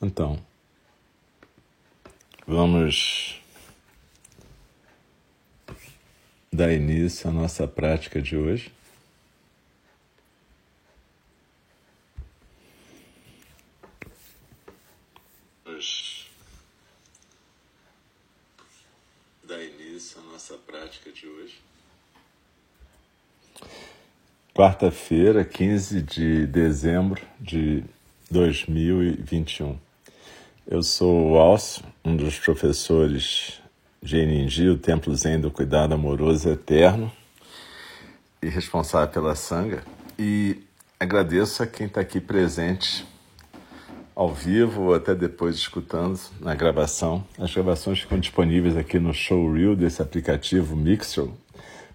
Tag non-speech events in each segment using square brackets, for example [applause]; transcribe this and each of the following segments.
Então, vamos dar início à nossa prática de hoje. Vamos dar início à nossa prática de hoje. Quarta-feira, 15 de dezembro de 2021. Eu sou o Alcio, um dos professores de Eningi, o Templo Zen do Cuidado Amoroso Eterno e responsável pela Sangha. E agradeço a quem está aqui presente ao vivo ou até depois escutando na gravação. As gravações ficam disponíveis aqui no Showreel desse aplicativo Mixer,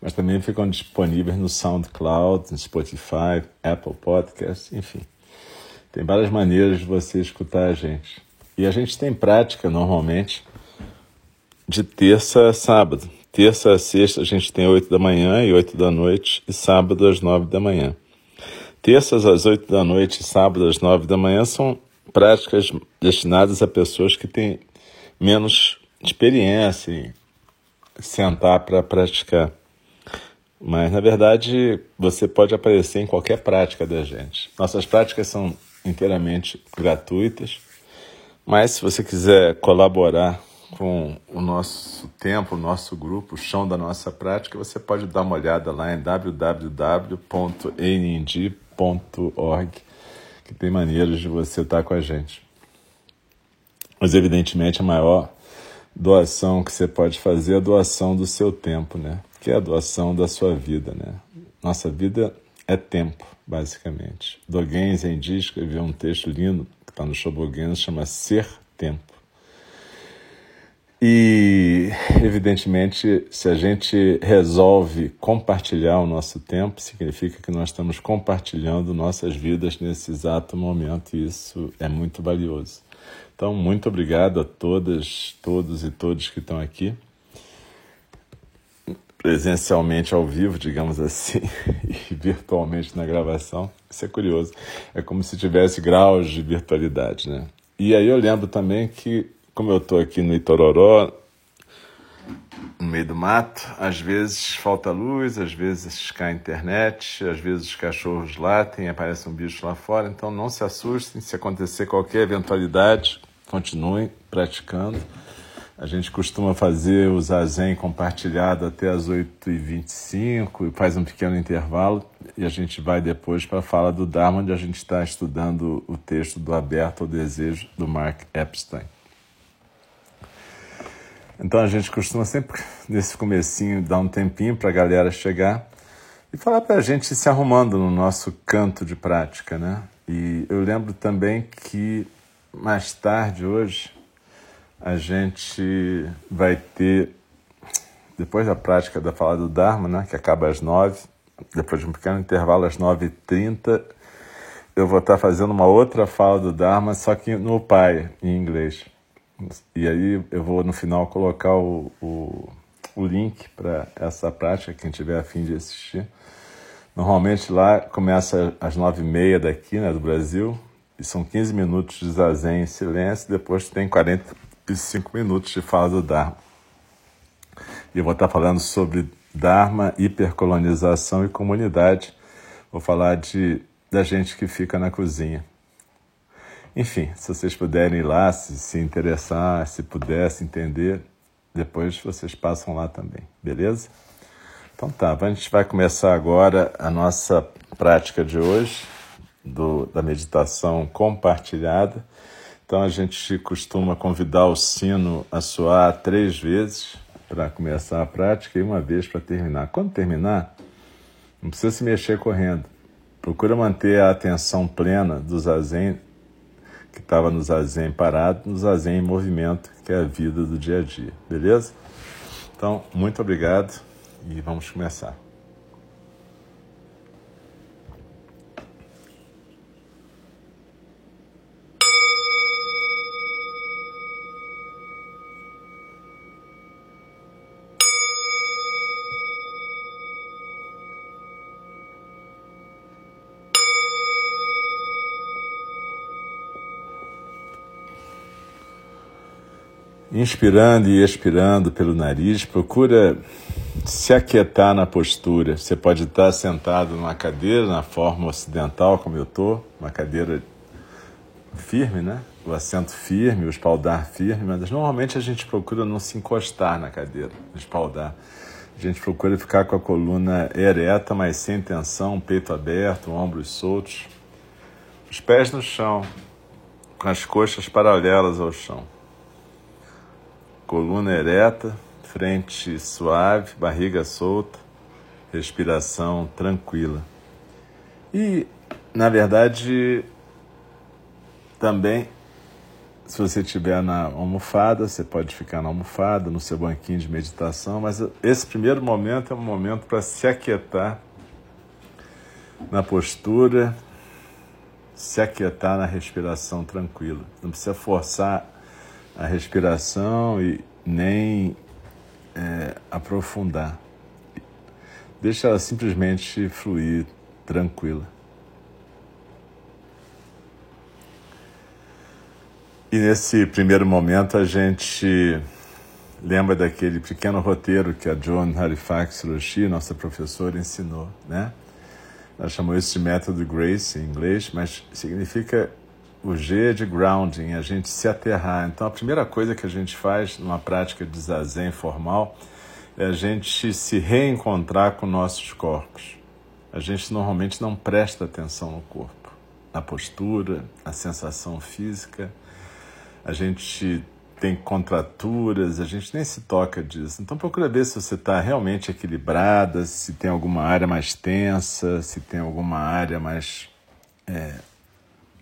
mas também ficam disponíveis no SoundCloud, no Spotify, Apple Podcasts, enfim. Tem várias maneiras de você escutar a gente. E a gente tem prática normalmente de terça a sábado. Terça a sexta a gente tem oito da manhã e oito da noite, e sábado às nove da manhã. Terças às oito da noite e sábado às nove da manhã são práticas destinadas a pessoas que têm menos experiência em sentar para praticar. Mas, na verdade, você pode aparecer em qualquer prática da gente. Nossas práticas são inteiramente gratuitas mas se você quiser colaborar com o nosso tempo, o nosso grupo, o chão da nossa prática, você pode dar uma olhada lá em www.nnd.org, que tem maneiras de você estar com a gente. Mas, evidentemente, a maior doação que você pode fazer é a doação do seu tempo, né? Que é a doação da sua vida, né? Nossa vida é tempo, basicamente. Dogen Zenji escreveu um texto lindo que está no Shobogen, chama Ser Tempo. E, evidentemente, se a gente resolve compartilhar o nosso tempo, significa que nós estamos compartilhando nossas vidas nesse exato momento, e isso é muito valioso. Então, muito obrigado a todas, todos e todos que estão aqui presencialmente ao vivo, digamos assim, [laughs] e virtualmente na gravação. Isso é curioso. É como se tivesse graus de virtualidade, né? E aí eu lembro também que, como eu estou aqui no Itororó, no meio do mato, às vezes falta luz, às vezes cai internet, às vezes os cachorros latem, aparece um bicho lá fora, então não se assustem se acontecer qualquer eventualidade, continuem praticando. A gente costuma fazer o zazen compartilhado até as 8h25 e faz um pequeno intervalo e a gente vai depois para a fala do Dharma, onde a gente está estudando o texto do Aberto ao Desejo, do Mark Epstein. Então a gente costuma sempre, nesse comecinho, dar um tempinho para a galera chegar e falar para a gente se arrumando no nosso canto de prática, né? E eu lembro também que mais tarde hoje a gente vai ter, depois da prática da fala do Dharma, né, que acaba às nove, depois de um pequeno intervalo às nove e trinta, eu vou estar fazendo uma outra fala do Dharma, só que no Pai, em inglês. E aí eu vou no final colocar o, o, o link para essa prática, quem tiver a fim de assistir. Normalmente lá começa às nove e meia daqui, né, do Brasil, e são 15 minutos de zazen em silêncio, depois tem 40 cinco minutos de fala do Dharma. E eu vou estar falando sobre Dharma, hipercolonização e comunidade. Vou falar de, da gente que fica na cozinha. Enfim, se vocês puderem ir lá, se, se interessar, se pudesse entender, depois vocês passam lá também, beleza? Então tá, a gente vai começar agora a nossa prática de hoje, do, da meditação compartilhada. Então a gente costuma convidar o sino a soar três vezes para começar a prática e uma vez para terminar. Quando terminar, não precisa se mexer correndo. Procura manter a atenção plena do zazen que estava no zazen parado, no zazen em movimento, que é a vida do dia a dia. Beleza? Então, muito obrigado e vamos começar. Inspirando e expirando pelo nariz, procura se aquietar na postura. Você pode estar sentado numa cadeira, na forma ocidental, como eu estou, uma cadeira firme, né? O assento firme, o espaldar firme, mas normalmente a gente procura não se encostar na cadeira, no espaldar. A gente procura ficar com a coluna ereta, mas sem tensão, peito aberto, ombros soltos. Os pés no chão, com as coxas paralelas ao chão coluna ereta, frente suave, barriga solta, respiração tranquila. E, na verdade, também, se você estiver na almofada, você pode ficar na almofada, no seu banquinho de meditação, mas esse primeiro momento é um momento para se aquietar na postura, se aquietar na respiração tranquila. Não precisa forçar a respiração e nem é, aprofundar. Deixa ela simplesmente fluir tranquila. E nesse primeiro momento a gente lembra daquele pequeno roteiro que a Joan Halifax Roshi, nossa professora, ensinou, né? Ela chamou isso de método Grace em inglês, mas significa o G de grounding, a gente se aterrar. Então, a primeira coisa que a gente faz numa prática de zazen formal é a gente se reencontrar com nossos corpos. A gente normalmente não presta atenção no corpo, na postura, na sensação física. A gente tem contraturas, a gente nem se toca disso. Então procura ver se você está realmente equilibrada, se tem alguma área mais tensa, se tem alguma área mais é,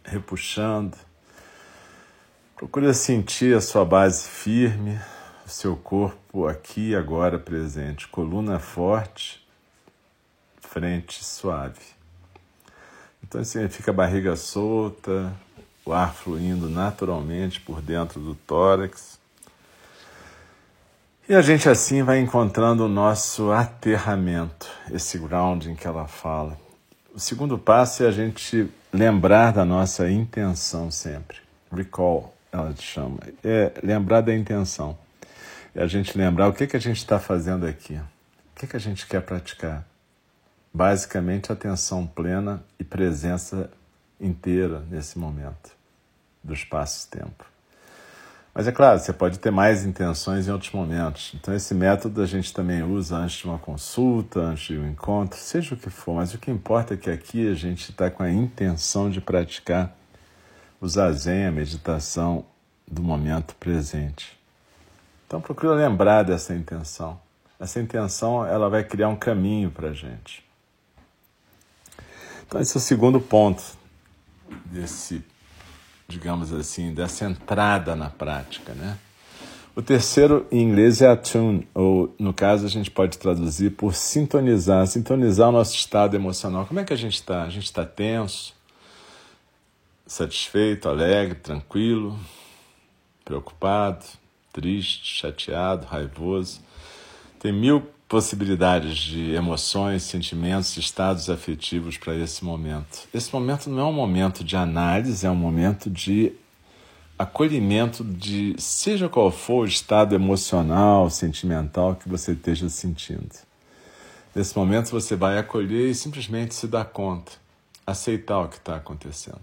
repuxando. Procure sentir a sua base firme, o seu corpo aqui e agora presente, coluna forte, frente suave. Então significa barriga solta, o ar fluindo naturalmente por dentro do tórax. E a gente assim vai encontrando o nosso aterramento, esse grounding que ela fala. O segundo passo é a gente lembrar da nossa intenção sempre. Recall, ela te chama. É lembrar da intenção. É a gente lembrar o que, que a gente está fazendo aqui. O que, que a gente quer praticar. Basicamente, atenção plena e presença inteira nesse momento do espaço-tempo. Mas é claro, você pode ter mais intenções em outros momentos. Então, esse método a gente também usa antes de uma consulta, antes de um encontro, seja o que for. Mas o que importa é que aqui a gente está com a intenção de praticar o zazen, a meditação do momento presente. Então, procura lembrar dessa intenção. Essa intenção ela vai criar um caminho para a gente. Então, esse é o segundo ponto desse digamos assim, dessa entrada na prática, né? O terceiro em inglês é attune, ou no caso a gente pode traduzir por sintonizar, sintonizar o nosso estado emocional. Como é que a gente está? A gente está tenso, satisfeito, alegre, tranquilo, preocupado, triste, chateado, raivoso. Tem mil possibilidades de emoções, sentimentos, estados afetivos para esse momento. Esse momento não é um momento de análise, é um momento de acolhimento de seja qual for o estado emocional, sentimental que você esteja sentindo. Nesse momento você vai acolher e simplesmente se dar conta, aceitar o que está acontecendo.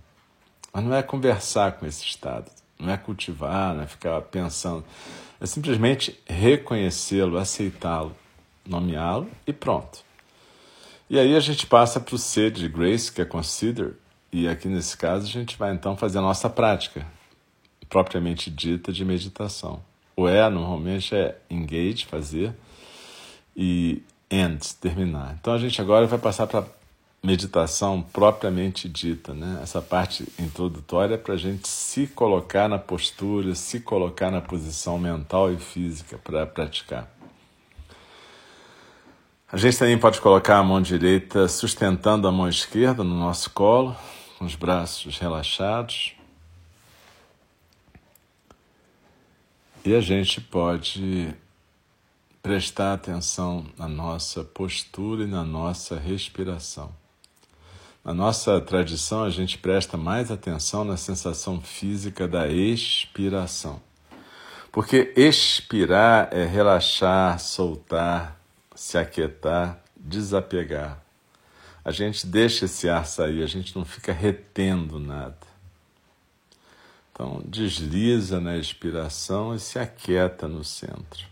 Mas não é conversar com esse estado, não é cultivar, não é ficar pensando, é simplesmente reconhecê-lo, aceitá-lo nomeá-lo e pronto. E aí a gente passa para o C de Grace, que é Consider, e aqui nesse caso a gente vai então fazer a nossa prática, propriamente dita, de meditação. O E normalmente é engage, fazer, e end, terminar. Então a gente agora vai passar para meditação propriamente dita, né? Essa parte introdutória para a gente se colocar na postura, se colocar na posição mental e física para praticar. A gente também pode colocar a mão direita sustentando a mão esquerda no nosso colo, com os braços relaxados. E a gente pode prestar atenção na nossa postura e na nossa respiração. Na nossa tradição, a gente presta mais atenção na sensação física da expiração. Porque expirar é relaxar, soltar, se aquietar, desapegar. A gente deixa esse ar sair, a gente não fica retendo nada. Então, desliza na expiração e se aquieta no centro.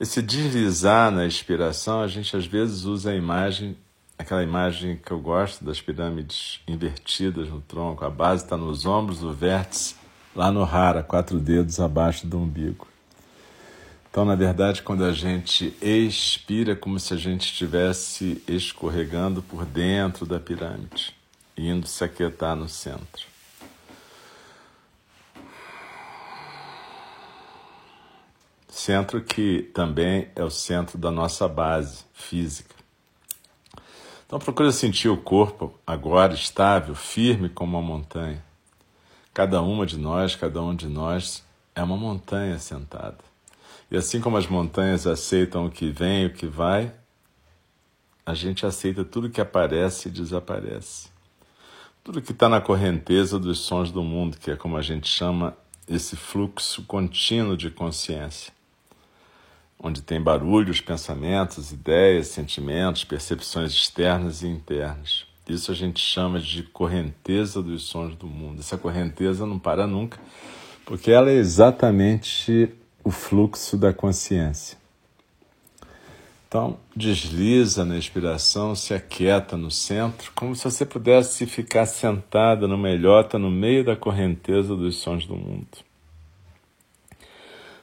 Esse deslizar na expiração, a gente às vezes usa a imagem, aquela imagem que eu gosto das pirâmides invertidas no tronco, a base está nos ombros, o vértice lá no rara, quatro dedos abaixo do umbigo. Então, na verdade, quando a gente expira, é como se a gente estivesse escorregando por dentro da pirâmide, indo se aquietar no centro. Centro que também é o centro da nossa base física. Então, procure sentir o corpo agora estável, firme como uma montanha. Cada uma de nós, cada um de nós é uma montanha sentada. E assim como as montanhas aceitam o que vem o que vai, a gente aceita tudo que aparece e desaparece. Tudo que está na correnteza dos sons do mundo, que é como a gente chama esse fluxo contínuo de consciência, onde tem barulhos, pensamentos, ideias, sentimentos, percepções externas e internas. Isso a gente chama de correnteza dos sons do mundo. Essa correnteza não para nunca, porque ela é exatamente o fluxo da consciência. Então, desliza na inspiração, se aquieta no centro, como se você pudesse ficar sentada numa ilhota no meio da correnteza dos sons do mundo.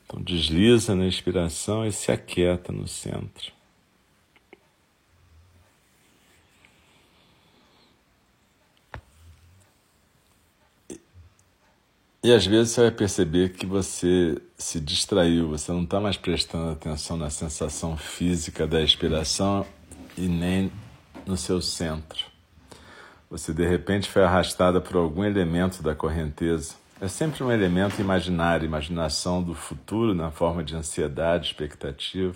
Então, desliza na inspiração e se aquieta no centro. E às vezes você vai perceber que você se distraiu, você não está mais prestando atenção na sensação física da expiração e nem no seu centro. Você de repente foi arrastada por algum elemento da correnteza. É sempre um elemento imaginário, imaginação do futuro na forma de ansiedade, expectativa,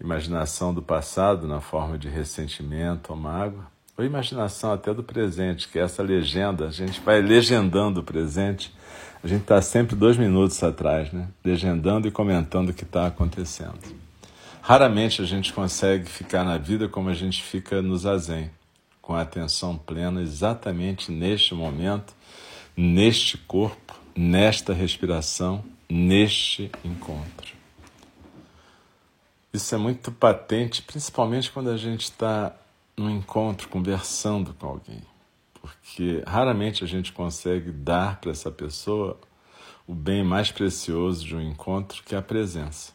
imaginação do passado na forma de ressentimento ou mágoa ou imaginação até do presente, que é essa legenda, a gente vai legendando o presente, a gente está sempre dois minutos atrás, né? legendando e comentando o que está acontecendo. Raramente a gente consegue ficar na vida como a gente fica no zazen, com a atenção plena exatamente neste momento, neste corpo, nesta respiração, neste encontro. Isso é muito patente, principalmente quando a gente está no encontro, conversando com alguém. Porque raramente a gente consegue dar para essa pessoa o bem mais precioso de um encontro, que é a presença.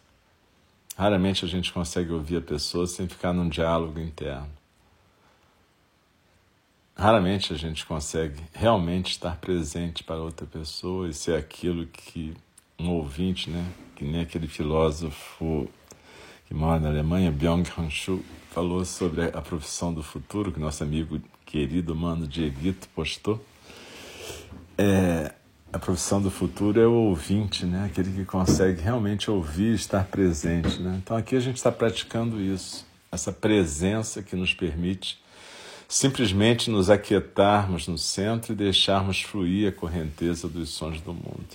Raramente a gente consegue ouvir a pessoa sem ficar num diálogo interno. Raramente a gente consegue realmente estar presente para outra pessoa e ser aquilo que um ouvinte, né, que nem aquele filósofo que mora na Alemanha, Byung-Hun Chu, falou sobre a profissão do futuro, que nosso amigo querido Mano Dieguito postou. É, a profissão do futuro é o ouvinte, né? aquele que consegue realmente ouvir estar presente. Né? Então aqui a gente está praticando isso, essa presença que nos permite simplesmente nos aquietarmos no centro e deixarmos fluir a correnteza dos sons do mundo.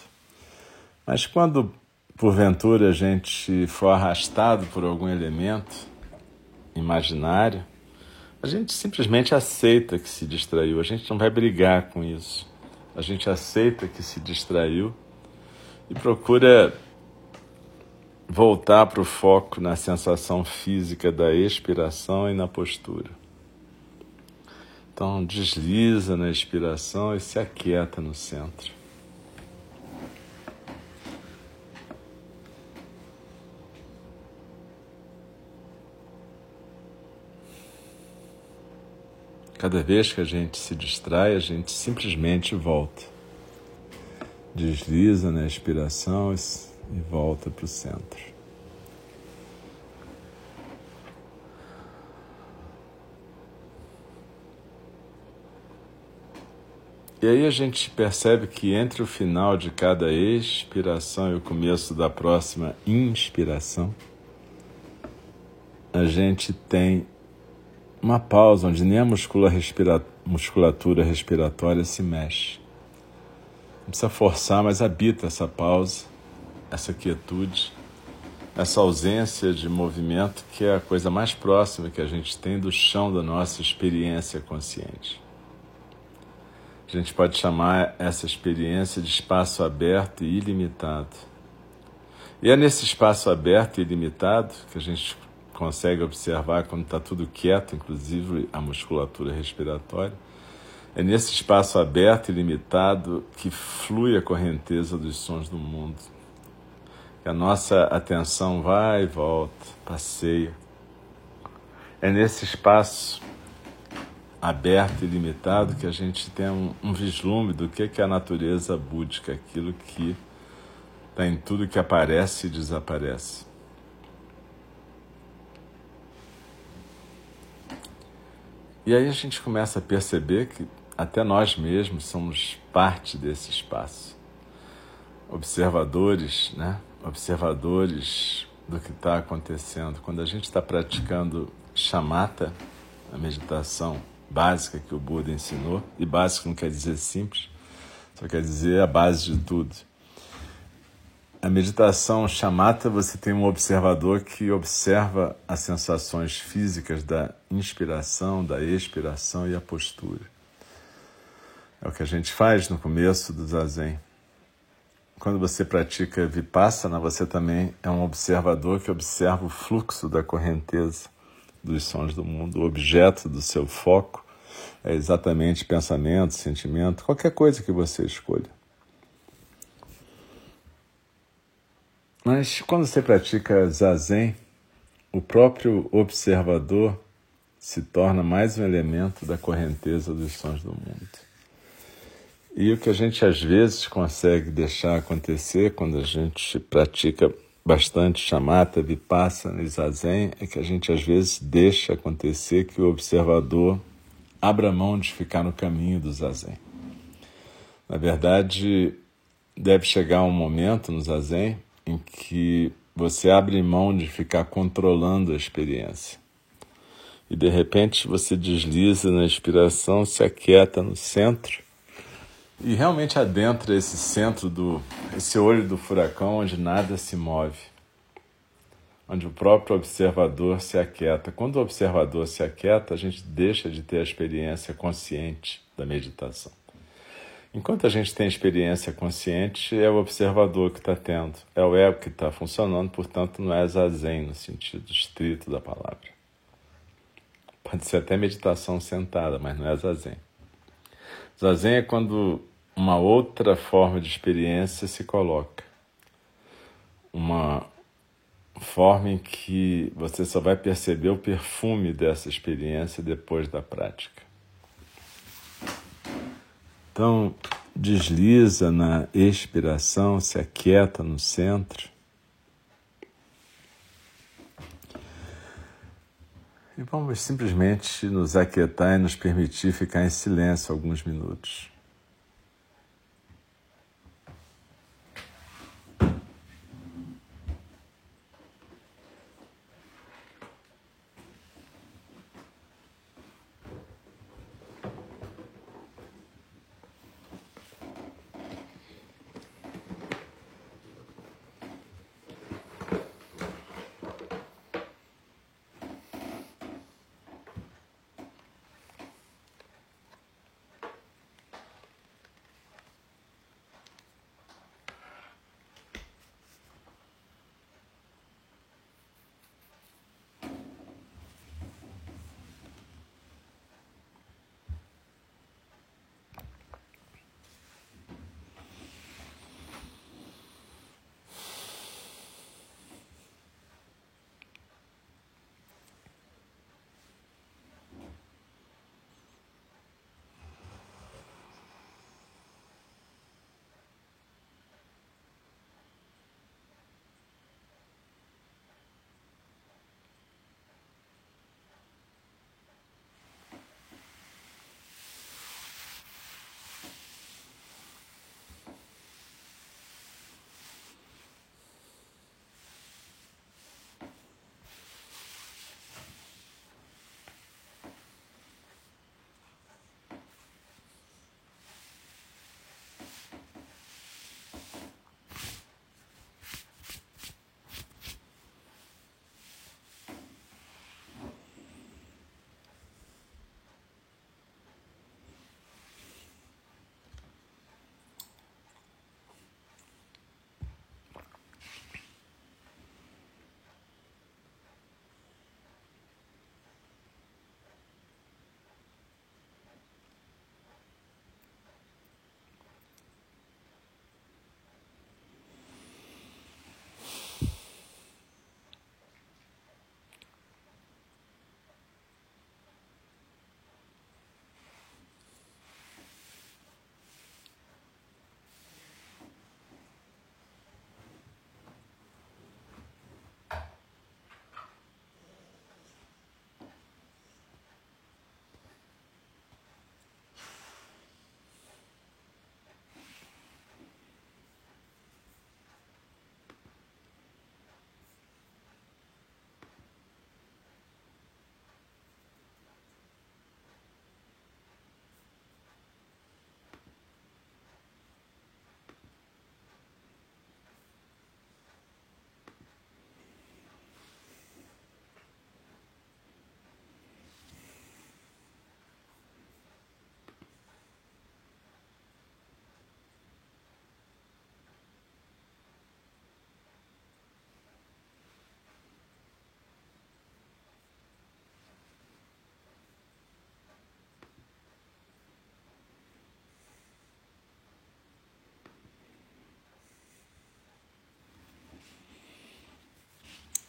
Mas quando porventura a gente for arrastado por algum elemento, imaginário, a gente simplesmente aceita que se distraiu, a gente não vai brigar com isso. A gente aceita que se distraiu e procura voltar para o foco na sensação física da expiração e na postura. Então, desliza na expiração e se aquieta no centro. Cada vez que a gente se distrai, a gente simplesmente volta. Desliza na expiração e volta para o centro. E aí a gente percebe que entre o final de cada expiração e o começo da próxima inspiração, a gente tem uma pausa onde nem a respira musculatura respiratória se mexe. Não precisa forçar, mas habita essa pausa essa quietude, essa ausência de movimento que é a coisa mais próxima que a gente tem do chão da nossa experiência consciente. A gente pode chamar essa experiência de espaço aberto e ilimitado. E é nesse espaço aberto e ilimitado que a gente consegue observar quando está tudo quieto, inclusive a musculatura respiratória. É nesse espaço aberto e limitado que flui a correnteza dos sons do mundo. Que a nossa atenção vai e volta, passeia. É nesse espaço aberto e limitado que a gente tem um, um vislumbre do que é a natureza búdica, aquilo que está em tudo que aparece e desaparece. E aí a gente começa a perceber que até nós mesmos somos parte desse espaço. Observadores, né? Observadores do que está acontecendo. Quando a gente está praticando chamata, a meditação básica que o Buda ensinou, e básico não quer dizer simples, só quer dizer a base de tudo. A meditação chamata, você tem um observador que observa as sensações físicas da inspiração, da expiração e a postura. É o que a gente faz no começo do zazen. Quando você pratica vipassana, você também é um observador que observa o fluxo da correnteza dos sons do mundo, o objeto do seu foco é exatamente pensamento, sentimento, qualquer coisa que você escolha. Mas quando você pratica zazen, o próprio observador se torna mais um elemento da correnteza dos sons do mundo. E o que a gente às vezes consegue deixar acontecer quando a gente pratica bastante chamata, vipassana e zazen é que a gente às vezes deixa acontecer que o observador abra mão de ficar no caminho do zazen. Na verdade, deve chegar um momento no zazen em que você abre mão de ficar controlando a experiência. E de repente você desliza na inspiração, se aquieta no centro e realmente adentra esse centro do esse olho do furacão onde nada se move onde o próprio observador se aquieta. Quando o observador se aquieta, a gente deixa de ter a experiência consciente da meditação. Enquanto a gente tem experiência consciente, é o observador que está tendo, é o ego que está funcionando, portanto, não é zazen no sentido estrito da palavra. Pode ser até meditação sentada, mas não é zazen. Zazen é quando uma outra forma de experiência se coloca. Uma, forma em que você só vai perceber o perfume dessa experiência depois da prática. Então, desliza na expiração, se aquieta no centro. E vamos simplesmente nos aquietar e nos permitir ficar em silêncio alguns minutos.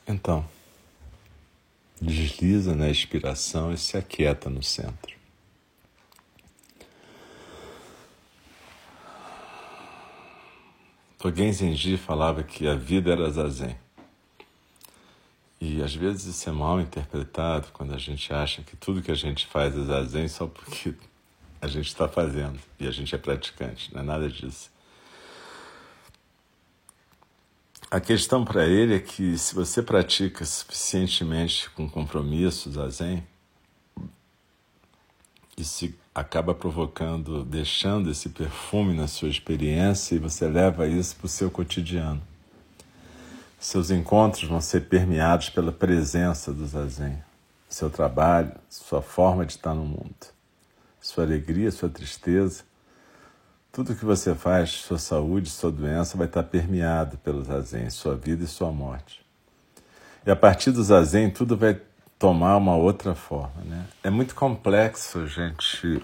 Então, desliza na expiração e se aquieta no centro. Dogen Zenji falava que a vida era zazen. E às vezes isso é mal interpretado quando a gente acha que tudo que a gente faz é zazen só porque a gente está fazendo e a gente é praticante. Não é nada disso. A questão para ele é que se você pratica suficientemente com compromisso zazen, se acaba provocando, deixando esse perfume na sua experiência e você leva isso para o seu cotidiano. Seus encontros vão ser permeados pela presença do zazen, seu trabalho, sua forma de estar no mundo, sua alegria, sua tristeza, tudo que você faz, sua saúde, sua doença vai estar permeado pelo zazen, sua vida e sua morte. E a partir do zazen, tudo vai tomar uma outra forma. Né? É muito complexo a gente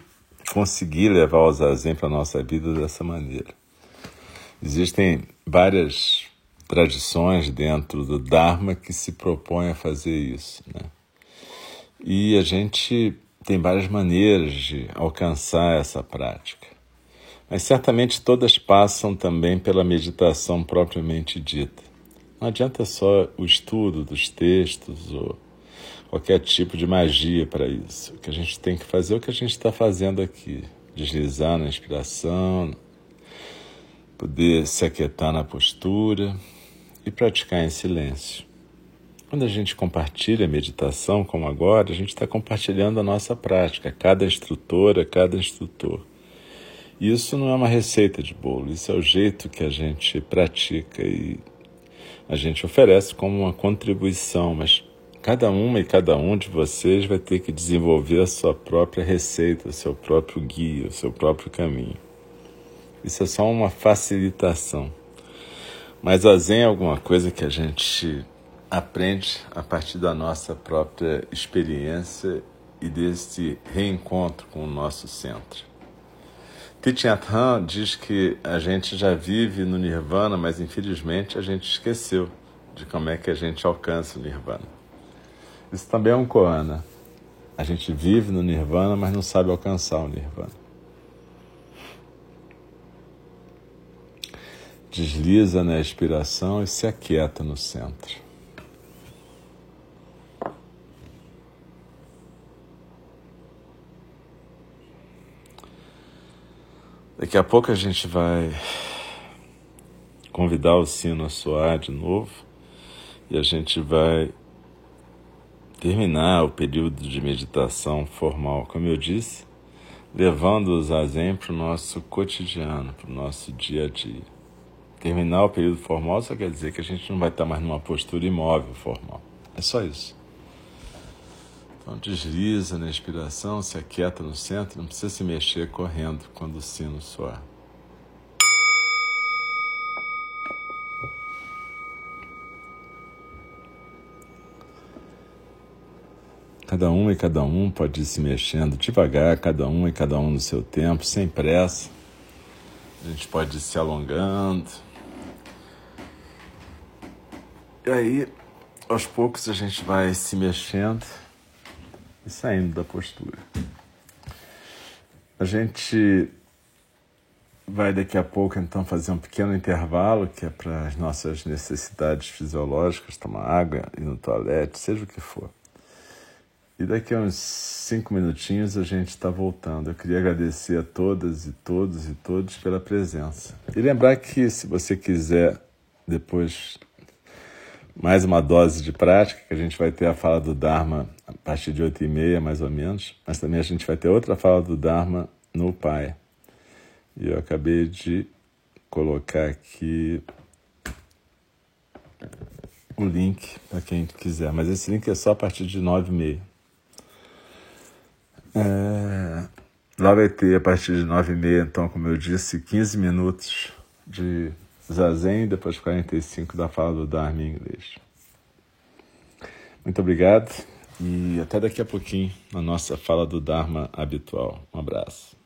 conseguir levar o zazen para a nossa vida dessa maneira. Existem várias tradições dentro do Dharma que se propõem a fazer isso. Né? E a gente tem várias maneiras de alcançar essa prática. Mas certamente todas passam também pela meditação propriamente dita. Não adianta só o estudo dos textos ou qualquer tipo de magia para isso. O que a gente tem que fazer é o que a gente está fazendo aqui: deslizar na inspiração, poder se aquietar na postura e praticar em silêncio. Quando a gente compartilha a meditação, como agora, a gente está compartilhando a nossa prática, cada instrutora, cada instrutor. Isso não é uma receita de bolo, isso é o jeito que a gente pratica e a gente oferece como uma contribuição, mas Cada uma e cada um de vocês vai ter que desenvolver a sua própria receita, o seu próprio guia, o seu próprio caminho. Isso é só uma facilitação. Mas a Zen é alguma coisa que a gente aprende a partir da nossa própria experiência e desse reencontro com o nosso centro. Thich diz que a gente já vive no Nirvana, mas infelizmente a gente esqueceu de como é que a gente alcança o Nirvana. Isso também é um koana. A gente vive no nirvana, mas não sabe alcançar o nirvana. Desliza na expiração e se aquieta no centro. Daqui a pouco a gente vai convidar o sino a soar de novo e a gente vai terminar o período de meditação formal, como eu disse, levando os zazen para o nosso cotidiano, para o nosso dia a dia. Terminar o período formal só quer dizer que a gente não vai estar mais numa postura imóvel formal. É só isso. Então desliza na inspiração, se aquieta no centro, não precisa se mexer correndo quando o sino soar. Cada um e cada um pode ir se mexendo devagar, cada um e cada um no seu tempo, sem pressa. A gente pode ir se alongando. E aí, aos poucos, a gente vai se mexendo e saindo da postura. A gente vai daqui a pouco então fazer um pequeno intervalo que é para as nossas necessidades fisiológicas, tomar água, ir no toalete, seja o que for. E daqui a uns cinco minutinhos a gente está voltando. Eu queria agradecer a todas e todos e todos pela presença. E lembrar que se você quiser depois mais uma dose de prática, que a gente vai ter a fala do Dharma a partir de oito e meia, mais ou menos, mas também a gente vai ter outra fala do Dharma no Pai. E eu acabei de colocar aqui o link para quem quiser, mas esse link é só a partir de nove e meia. É, lá vai ter, a partir de nove e meia, então, como eu disse, 15 minutos de zazen, depois 45 da fala do Dharma em inglês. Muito obrigado e até daqui a pouquinho na nossa fala do Dharma habitual. Um abraço.